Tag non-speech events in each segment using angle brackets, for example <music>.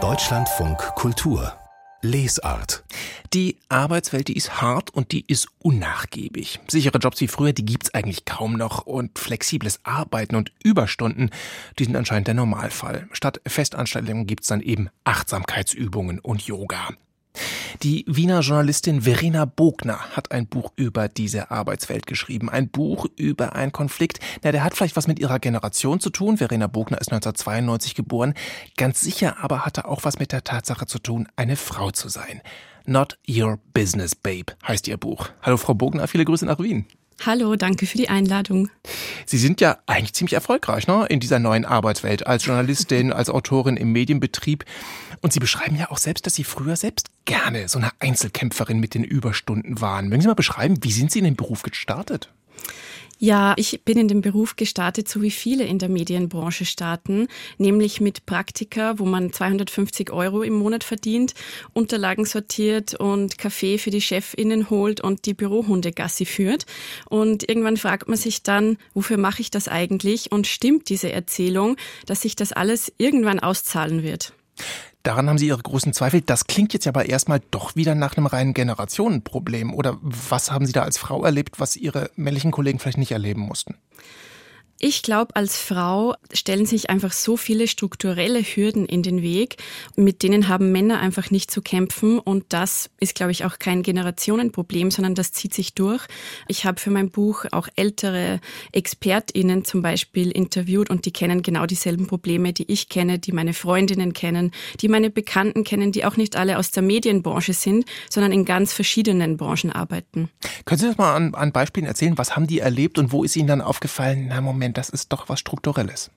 Deutschlandfunk Kultur Lesart. Die Arbeitswelt, die ist hart und die ist unnachgiebig. Sichere Jobs wie früher, die gibt's eigentlich kaum noch und flexibles Arbeiten und Überstunden, die sind anscheinend der Normalfall. Statt Festanstellungen gibt's dann eben Achtsamkeitsübungen und Yoga. Die Wiener Journalistin Verena Bogner hat ein Buch über diese Arbeitswelt geschrieben. Ein Buch über einen Konflikt. Na, der hat vielleicht was mit ihrer Generation zu tun. Verena Bogner ist 1992 geboren. Ganz sicher aber hat er auch was mit der Tatsache zu tun, eine Frau zu sein. Not Your Business, Babe heißt ihr Buch. Hallo Frau Bogner, viele Grüße nach Wien. Hallo, danke für die Einladung. Sie sind ja eigentlich ziemlich erfolgreich ne, in dieser neuen Arbeitswelt als Journalistin, <laughs> als Autorin im Medienbetrieb. Und Sie beschreiben ja auch selbst, dass Sie früher selbst gerne so eine Einzelkämpferin mit den Überstunden waren. Mögen Sie mal beschreiben, wie sind Sie in den Beruf gestartet? Ja, ich bin in den Beruf gestartet, so wie viele in der Medienbranche starten, nämlich mit Praktika, wo man 250 Euro im Monat verdient, Unterlagen sortiert und Kaffee für die Chefinnen holt und die Bürohunde Gassi führt. Und irgendwann fragt man sich dann, wofür mache ich das eigentlich? Und stimmt diese Erzählung, dass sich das alles irgendwann auszahlen wird? Daran haben Sie Ihre großen Zweifel. Das klingt jetzt aber erstmal doch wieder nach einem reinen Generationenproblem. Oder was haben Sie da als Frau erlebt, was Ihre männlichen Kollegen vielleicht nicht erleben mussten? Ich glaube, als Frau stellen sich einfach so viele strukturelle Hürden in den Weg, mit denen haben Männer einfach nicht zu kämpfen. Und das ist, glaube ich, auch kein Generationenproblem, sondern das zieht sich durch. Ich habe für mein Buch auch ältere ExpertInnen zum Beispiel interviewt und die kennen genau dieselben Probleme, die ich kenne, die meine Freundinnen kennen, die meine Bekannten kennen, die auch nicht alle aus der Medienbranche sind, sondern in ganz verschiedenen Branchen arbeiten. Können Sie das mal an, an Beispielen erzählen? Was haben die erlebt und wo ist Ihnen dann aufgefallen, na Moment, das ist doch was Strukturelles.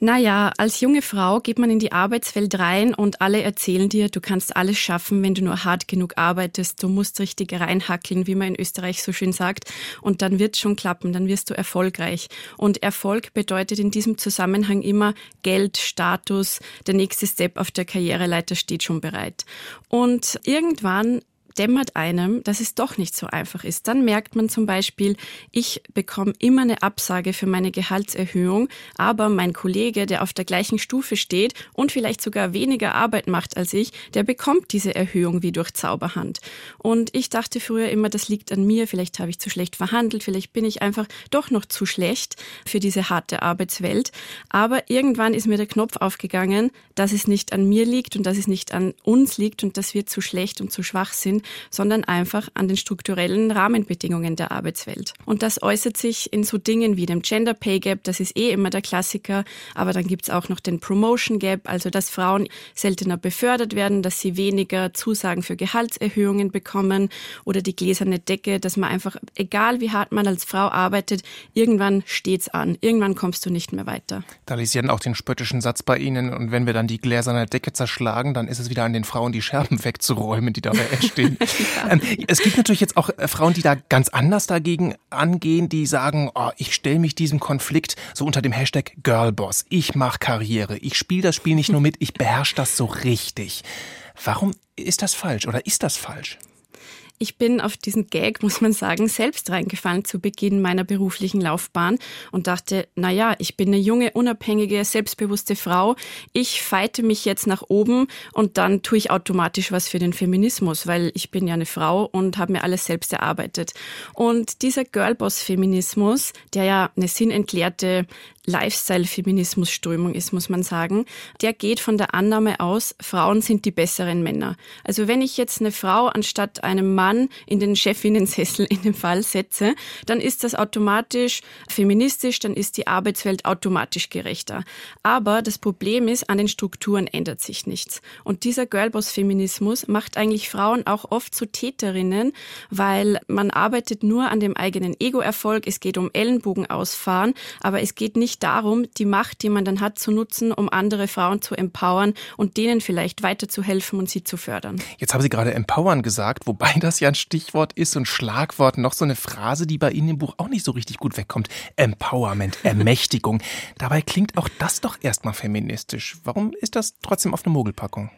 Naja, als junge Frau geht man in die Arbeitswelt rein und alle erzählen dir, du kannst alles schaffen, wenn du nur hart genug arbeitest, du musst richtig reinhackeln, wie man in Österreich so schön sagt, und dann wird schon klappen, dann wirst du erfolgreich. Und Erfolg bedeutet in diesem Zusammenhang immer Geld, Status, der nächste Step auf der Karriereleiter steht schon bereit. Und irgendwann dämmert einem, dass es doch nicht so einfach ist. Dann merkt man zum Beispiel, ich bekomme immer eine Absage für meine Gehaltserhöhung, aber mein Kollege, der auf der gleichen Stufe steht und vielleicht sogar weniger Arbeit macht als ich, der bekommt diese Erhöhung wie durch Zauberhand. Und ich dachte früher immer, das liegt an mir, vielleicht habe ich zu schlecht verhandelt, vielleicht bin ich einfach doch noch zu schlecht für diese harte Arbeitswelt. Aber irgendwann ist mir der Knopf aufgegangen, dass es nicht an mir liegt und dass es nicht an uns liegt und dass wir zu schlecht und zu schwach sind, sondern einfach an den strukturellen Rahmenbedingungen der Arbeitswelt. Und das äußert sich in so Dingen wie dem Gender Pay Gap, das ist eh immer der Klassiker, aber dann gibt's auch noch den Promotion Gap, also dass Frauen seltener befördert werden, dass sie weniger Zusagen für Gehaltserhöhungen bekommen oder die gläserne Decke, dass man einfach, egal wie hart man als Frau arbeitet, irgendwann steht's an, irgendwann kommst du nicht mehr weiter. Da dann auch den spöttischen Satz bei Ihnen und wenn wir dann die gläserne Decke zerschlagen, dann ist es wieder an den Frauen, die Scherben <laughs> wegzuräumen, die dabei entstehen. <laughs> ähm, es gibt natürlich jetzt auch äh, Frauen, die da ganz anders dagegen angehen, die sagen, oh, ich stelle mich diesem Konflikt so unter dem Hashtag Girlboss. Ich mache Karriere. Ich spiele das Spiel nicht nur mit, ich beherrsche das so richtig. Warum ist das falsch oder ist das falsch? Ich bin auf diesen Gag, muss man sagen, selbst reingefallen zu Beginn meiner beruflichen Laufbahn und dachte, na ja, ich bin eine junge, unabhängige, selbstbewusste Frau. Ich feite mich jetzt nach oben und dann tue ich automatisch was für den Feminismus, weil ich bin ja eine Frau und habe mir alles selbst erarbeitet. Und dieser Girlboss-Feminismus, der ja eine sinnentleerte Lifestyle-Feminismus-Strömung ist, muss man sagen, der geht von der Annahme aus, Frauen sind die besseren Männer. Also wenn ich jetzt eine Frau anstatt einem Mann in den Chefinnensessel in dem Fall setze, dann ist das automatisch feministisch, dann ist die Arbeitswelt automatisch gerechter. Aber das Problem ist, an den Strukturen ändert sich nichts. Und dieser Girlboss-Feminismus macht eigentlich Frauen auch oft zu Täterinnen, weil man arbeitet nur an dem eigenen Ego-Erfolg, es geht um Ellenbogen ausfahren, aber es geht nicht darum, die Macht, die man dann hat, zu nutzen, um andere Frauen zu empowern und denen vielleicht weiterzuhelfen und sie zu fördern. Jetzt haben Sie gerade empowern gesagt, wobei das ja ein Stichwort ist und Schlagwort, noch so eine Phrase, die bei Ihnen im Buch auch nicht so richtig gut wegkommt. Empowerment, Ermächtigung. Dabei klingt auch das doch erstmal feministisch. Warum ist das trotzdem auf eine Mogelpackung?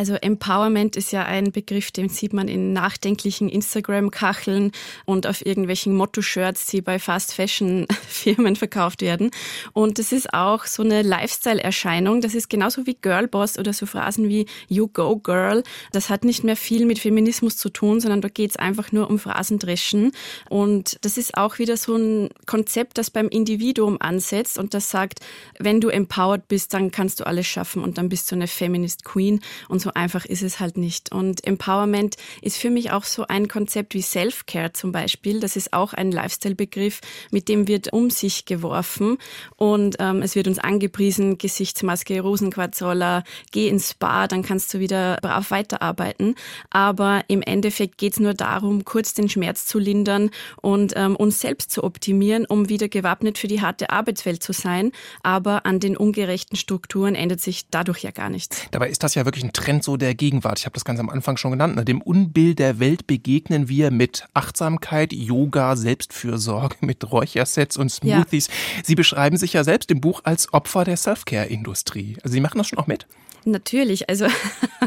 Also Empowerment ist ja ein Begriff, den sieht man in nachdenklichen Instagram-Kacheln und auf irgendwelchen Motto-Shirts, die bei Fast-Fashion-Firmen <laughs> verkauft werden. Und das ist auch so eine Lifestyle-Erscheinung. Das ist genauso wie Girlboss oder so Phrasen wie You Go Girl. Das hat nicht mehr viel mit Feminismus zu tun, sondern da geht es einfach nur um Phrasendreschen. Und das ist auch wieder so ein Konzept, das beim Individuum ansetzt und das sagt, wenn du empowered bist, dann kannst du alles schaffen und dann bist du eine Feminist Queen. Und und einfach ist es halt nicht. Und Empowerment ist für mich auch so ein Konzept wie Self-Care zum Beispiel. Das ist auch ein Lifestyle-Begriff, mit dem wird um sich geworfen. Und ähm, es wird uns angepriesen, Gesichtsmaske, Rosenquarzroller, geh ins Spa, dann kannst du wieder brav weiterarbeiten. Aber im Endeffekt geht es nur darum, kurz den Schmerz zu lindern und ähm, uns selbst zu optimieren, um wieder gewappnet für die harte Arbeitswelt zu sein. Aber an den ungerechten Strukturen ändert sich dadurch ja gar nichts. Dabei ist das ja wirklich ein Trend Trend so der Gegenwart. Ich habe das ganz am Anfang schon genannt. Ne? Dem Unbild der Welt begegnen wir mit Achtsamkeit, Yoga, Selbstfürsorge, <laughs> mit Räuchersets und Smoothies. Ja. Sie beschreiben sich ja selbst im Buch als Opfer der Selfcare-Industrie. Also Sie machen das schon auch mit? Natürlich, also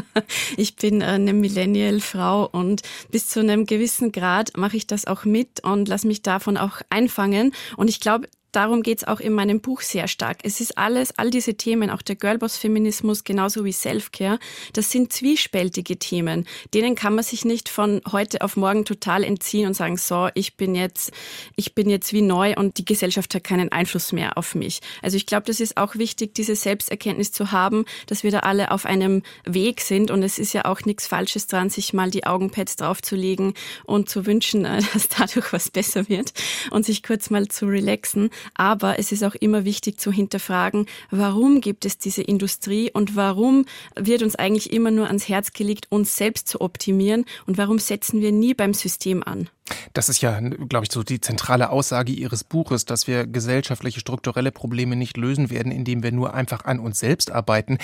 <laughs> ich bin eine Millennial-Frau und bis zu einem gewissen Grad mache ich das auch mit und lasse mich davon auch einfangen. Und ich glaube, darum geht es auch in meinem Buch sehr stark. Es ist alles, all diese Themen, auch der Girlboss-Feminismus, genauso wie Self-Care, das sind zwiespältige Themen. Denen kann man sich nicht von heute auf morgen total entziehen und sagen, so, ich bin jetzt, ich bin jetzt wie neu und die Gesellschaft hat keinen Einfluss mehr auf mich. Also ich glaube, das ist auch wichtig, diese Selbsterkenntnis zu haben, dass wir da alle auf einem Weg sind und es ist ja auch nichts Falsches dran, sich mal die Augenpads draufzulegen und zu wünschen, <laughs> dass dadurch was besser wird und sich kurz mal zu relaxen. Aber es ist auch immer wichtig zu hinterfragen, warum gibt es diese Industrie und warum wird uns eigentlich immer nur ans Herz gelegt, uns selbst zu optimieren und warum setzen wir nie beim System an? Das ist ja, glaube ich, so die zentrale Aussage Ihres Buches, dass wir gesellschaftliche strukturelle Probleme nicht lösen werden, indem wir nur einfach an uns selbst arbeiten.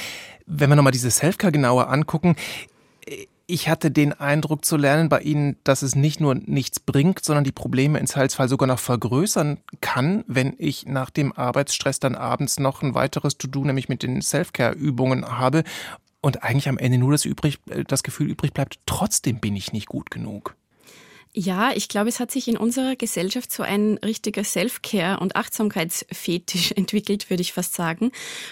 Wenn wir nochmal diese Selfcare genauer angucken, ich hatte den Eindruck zu lernen bei Ihnen, dass es nicht nur nichts bringt, sondern die Probleme in Zweifelsfall sogar noch vergrößern kann, wenn ich nach dem Arbeitsstress dann abends noch ein weiteres To-Do, nämlich mit den Self-Care-Übungen habe und eigentlich am Ende nur das, übrig, äh, das Gefühl übrig bleibt, trotzdem bin ich nicht gut genug. Ja, ich glaube, es hat sich in unserer Gesellschaft so ein richtiger Self-Care und Achtsamkeitsfetisch <laughs> entwickelt, würde ich fast sagen.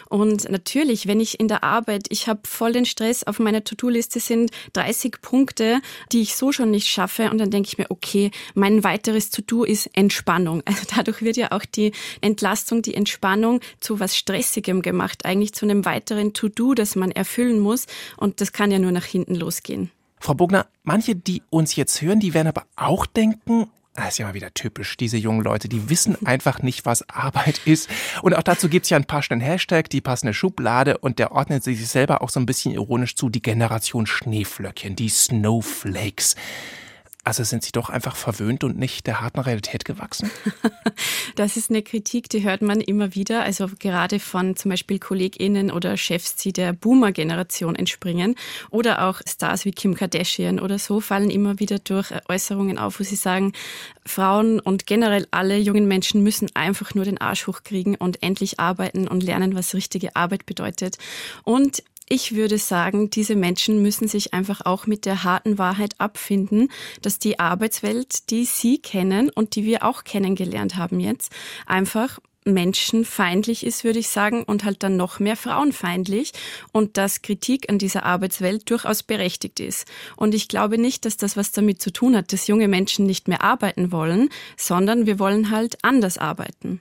Und natürlich, wenn ich in der Arbeit, ich habe voll den Stress, auf meiner To-Do-Liste sind 30 Punkte, die ich so schon nicht schaffe und dann denke ich mir, okay, mein weiteres To-Do ist Entspannung. <laughs> Also dadurch wird ja auch die Entlastung, die Entspannung zu was Stressigem gemacht, eigentlich zu einem weiteren To-Do, das man erfüllen muss und das kann ja nur nach hinten losgehen. Frau Bogner, manche, die uns jetzt hören, die werden aber auch denken, das ah, ist ja mal wieder typisch, diese jungen Leute, die wissen <laughs> einfach nicht, was Arbeit ist. Und auch dazu gibt's ja ein paar schnellen Hashtag, die passende Schublade und der ordnet sich selber auch so ein bisschen ironisch zu, die Generation Schneeflöckchen, die Snowflakes. Also sind Sie doch einfach verwöhnt und nicht der harten Realität gewachsen? <laughs> Das ist eine Kritik, die hört man immer wieder. Also gerade von zum Beispiel KollegInnen oder Chefs, die der Boomer-Generation entspringen. Oder auch Stars wie Kim Kardashian oder so fallen immer wieder durch Äußerungen auf, wo sie sagen, Frauen und generell alle jungen Menschen müssen einfach nur den Arsch hochkriegen und endlich arbeiten und lernen, was richtige Arbeit bedeutet. Und ich würde sagen, diese Menschen müssen sich einfach auch mit der harten Wahrheit abfinden, dass die Arbeitswelt, die sie kennen und die wir auch kennengelernt haben jetzt, einfach menschenfeindlich ist, würde ich sagen, und halt dann noch mehr frauenfeindlich und dass Kritik an dieser Arbeitswelt durchaus berechtigt ist. Und ich glaube nicht, dass das was damit zu tun hat, dass junge Menschen nicht mehr arbeiten wollen, sondern wir wollen halt anders arbeiten.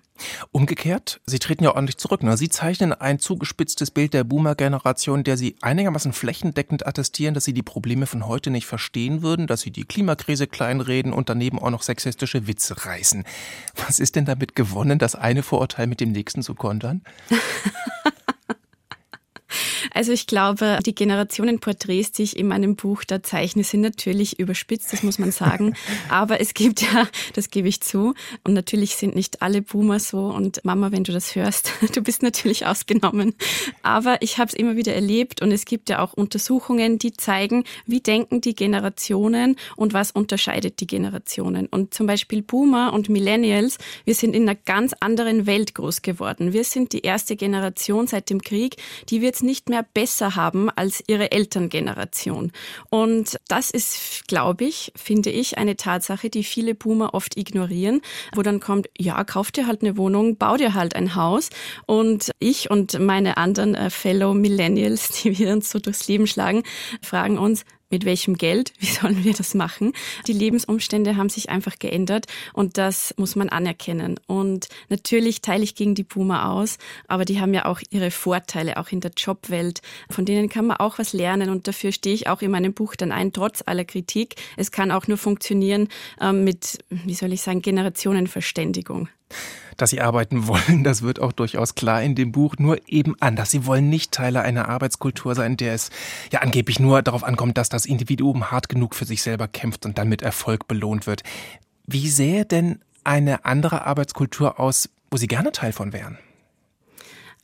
Umgekehrt, Sie treten ja ordentlich zurück. Ne? Sie zeichnen ein zugespitztes Bild der Boomer-Generation, der Sie einigermaßen flächendeckend attestieren, dass sie die Probleme von heute nicht verstehen würden, dass sie die Klimakrise kleinreden und daneben auch noch sexistische Witze reißen. Was ist denn damit gewonnen, das eine Vorurteil mit dem nächsten zu kontern? <laughs> Also ich glaube, die Generationenporträts, die ich in meinem Buch da zeichne, sind natürlich überspitzt, das muss man sagen. <laughs> Aber es gibt ja, das gebe ich zu, und natürlich sind nicht alle Boomer so. Und Mama, wenn du das hörst, <laughs> du bist natürlich ausgenommen. Aber ich habe es immer wieder erlebt und es gibt ja auch Untersuchungen, die zeigen, wie denken die Generationen und was unterscheidet die Generationen. Und zum Beispiel Boomer und Millennials, wir sind in einer ganz anderen Welt groß geworden. Wir sind die erste Generation seit dem Krieg, die wird es nicht mehr besser haben als ihre Elterngeneration. Und das ist, glaube ich, finde ich, eine Tatsache, die viele Boomer oft ignorieren, wo dann kommt, ja, kauf dir halt eine Wohnung, bau dir halt ein Haus. Und ich und meine anderen äh, Fellow Millennials, <laughs> die wir uns so durchs Leben schlagen, fragen uns, mit welchem Geld, wie <laughs> sollen wir das machen? Die Lebensumstände haben sich einfach geändert und das muss man anerkennen. Und natürlich teile ich gegen die Boomer aus, aber die haben ja auch ihre Vorteile, auch in der Jobwelt. Von denen kann man auch was lernen und dafür stehe ich auch in meinem Buch dann ein, trotz aller Kritik. Es kann auch nur funktionieren äh, mit, wie soll ich sagen, Generationenverständigung. Dass sie arbeiten <laughs> wollen, das wird auch durchaus klar in dem Buch, nur eben anders. Sie wollen nicht Teile einer Arbeitskultur sein, der es ja angeblich nur darauf ankommt, dass das Individuum hart genug für sich selber kämpft und dann mit Erfolg belohnt wird. Wie sähe denn eine andere Arbeitskultur aus, wo Sie gerne Teil von wären?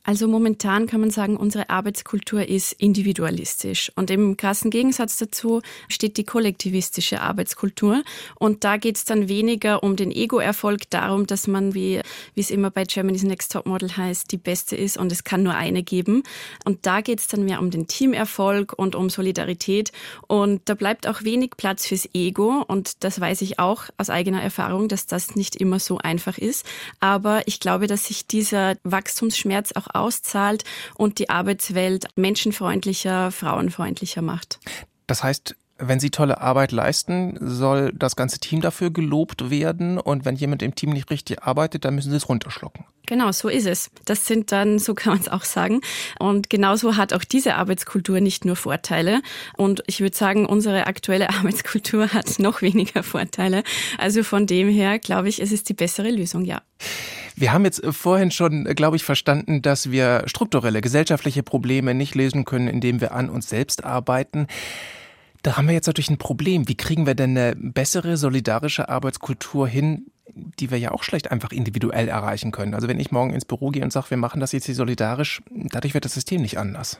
Also momentan kann man sagen, unsere Arbeitskultur ist individualistisch. Und im krassen Gegensatz dazu steht die kollektivistische Arbeitskultur. Und da geht es dann weniger um den Ego-Erfolg, darum, dass man, wie, wie es immer bei Germany's Next Top Model heißt, die Beste ist und es kann nur eine geben. Und da geht es dann mehr um den Teamerfolg und um Solidarität. Und da bleibt auch wenig Platz fürs Ego. Und das weiß ich auch aus eigener Erfahrung, dass das nicht immer so einfach ist. Aber ich glaube, dass sich dieser Wachstumsschmerz auch auszahlt und die Arbeitswelt menschenfreundlicher, frauenfreundlicher macht. Das heißt, wenn Sie tolle Arbeit leisten, soll das ganze Team dafür gelobt werden. Und wenn jemand im Team nicht richtig arbeitet, dann müssen Sie es runterschlucken. Genau, so ist es. Das sind dann, so kann man es auch sagen. Und genauso hat auch diese Arbeitskultur nicht nur Vorteile. Und ich würde sagen, unsere aktuelle <laughs> Arbeitskultur hat noch weniger Vorteile. Also von dem her glaube ich, es ist die bessere Lösung, ja. Wir haben jetzt vorhin schon, glaube ich, verstanden, dass wir strukturelle gesellschaftliche Probleme nicht lösen können, indem wir an uns selbst arbeiten. Da haben wir jetzt natürlich ein Problem. Wie kriegen wir denn eine bessere solidarische Arbeitskultur hin, die wir ja auch schlecht einfach individuell erreichen können? Also wenn ich morgen ins Büro gehe und sage, wir machen das jetzt hier solidarisch, dadurch wird das System nicht anders.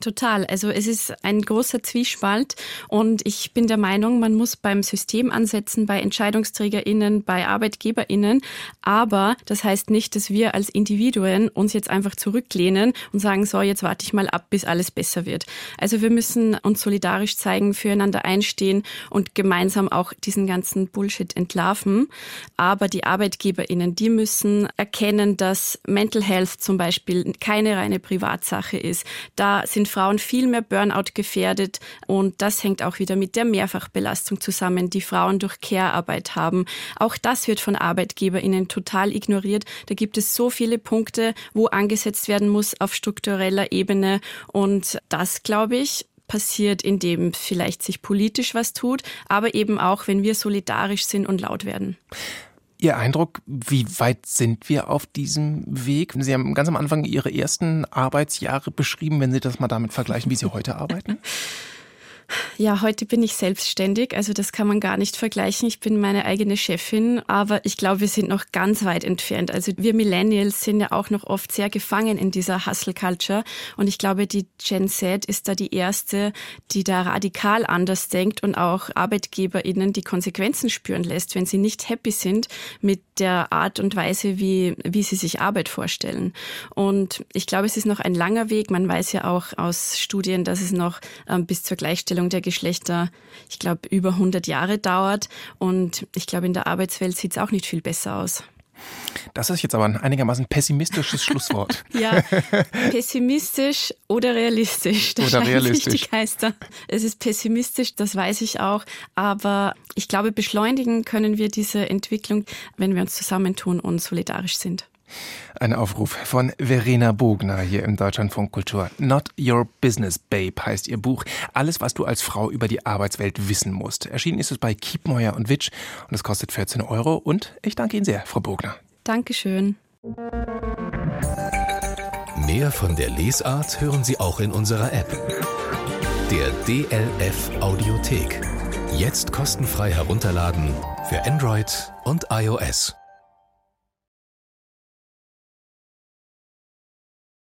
Total. Also es ist ein großer Zwiespalt und ich bin der Meinung, man muss beim System ansetzen, bei EntscheidungsträgerInnen, bei ArbeitgeberInnen. Aber das heißt nicht, dass wir als Individuen uns jetzt einfach zurücklehnen und sagen, so, jetzt warte ich mal ab, bis alles besser wird. Also wir müssen uns solidarisch zeigen, füreinander einstehen und gemeinsam auch diesen ganzen Bullshit entlarven. Aber die ArbeitgeberInnen, die müssen erkennen, dass Mental Health zum Beispiel keine reine Privatsache ist. Da sind Frauen viel mehr Burnout gefährdet und das hängt auch wieder mit der Mehrfachbelastung zusammen, die Frauen durch Care-Arbeit haben. Auch das wird von ArbeitgeberInnen total ignoriert. Da gibt es so viele Punkte, wo angesetzt werden muss auf struktureller Ebene und das, glaube ich, passiert, indem vielleicht sich politisch was tut, aber eben auch, wenn wir solidarisch sind und laut werden. Ihr Eindruck, wie weit sind wir auf diesem Weg? Sie haben ganz am Anfang Ihre ersten Arbeitsjahre beschrieben, wenn Sie das mal damit vergleichen, wie Sie heute arbeiten. <laughs> Ja, heute bin ich selbstständig, also das kann man gar nicht vergleichen. Ich bin meine eigene Chefin, aber ich glaube, wir sind noch ganz weit entfernt. Also wir Millennials sind ja auch noch oft sehr gefangen in dieser Hustle Culture und ich glaube, die Gen Z ist da die erste, die da radikal anders denkt und auch ArbeitgeberInnen die Konsequenzen spüren lässt, wenn sie nicht happy sind mit der Art und Weise, wie, wie sie sich Arbeit vorstellen. Und ich glaube, es ist noch ein langer Weg. Man weiß ja auch aus Studien, dass es noch ähm, bis zur Gleichstellung der Geschlechter, ich glaube, über 100 Jahre dauert. Und ich glaube, in der Arbeitswelt sieht es auch nicht viel besser aus. Das ist jetzt aber ein einigermaßen pessimistisches Schlusswort. <laughs> ja, pessimistisch oder realistisch. Das oder realistisch. Nicht die Geister. Es ist pessimistisch, das weiß ich auch. Aber ich glaube, beschleunigen können wir diese Entwicklung, wenn wir uns zusammentun und solidarisch sind. Ein Aufruf von Verena Bogner hier im Deutschlandfunk Kultur. Not Your Business Babe heißt ihr Buch. Alles, was du als Frau über die Arbeitswelt wissen musst. Erschienen ist es bei Kiepmeuer und Witsch und es kostet 14 Euro. Und ich danke Ihnen sehr, Frau Bogner. Dankeschön. Mehr von der Lesart hören Sie auch in unserer App. Der DLF Audiothek. Jetzt kostenfrei herunterladen für Android und iOS.